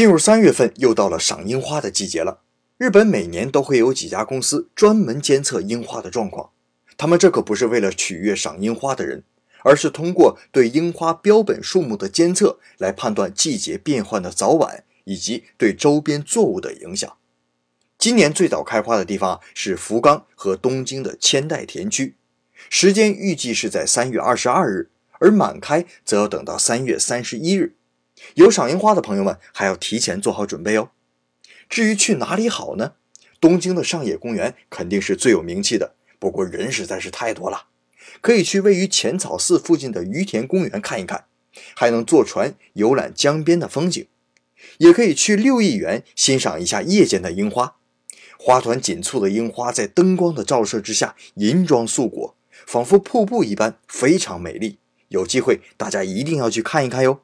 进入三月份，又到了赏樱花的季节了。日本每年都会有几家公司专门监测樱花的状况，他们这可不是为了取悦赏樱花的人，而是通过对樱花标本数目的监测来判断季节变换的早晚以及对周边作物的影响。今年最早开花的地方是福冈和东京的千代田区，时间预计是在三月二十二日，而满开则要等到三月三十一日。有赏樱花的朋友们还要提前做好准备哦。至于去哪里好呢？东京的上野公园肯定是最有名气的，不过人实在是太多了。可以去位于浅草寺附近的于田公园看一看，还能坐船游览江边的风景。也可以去六义园欣赏一下夜间的樱花，花团锦簇的樱花在灯光的照射之下银装素裹，仿佛瀑布一般，非常美丽。有机会大家一定要去看一看哟。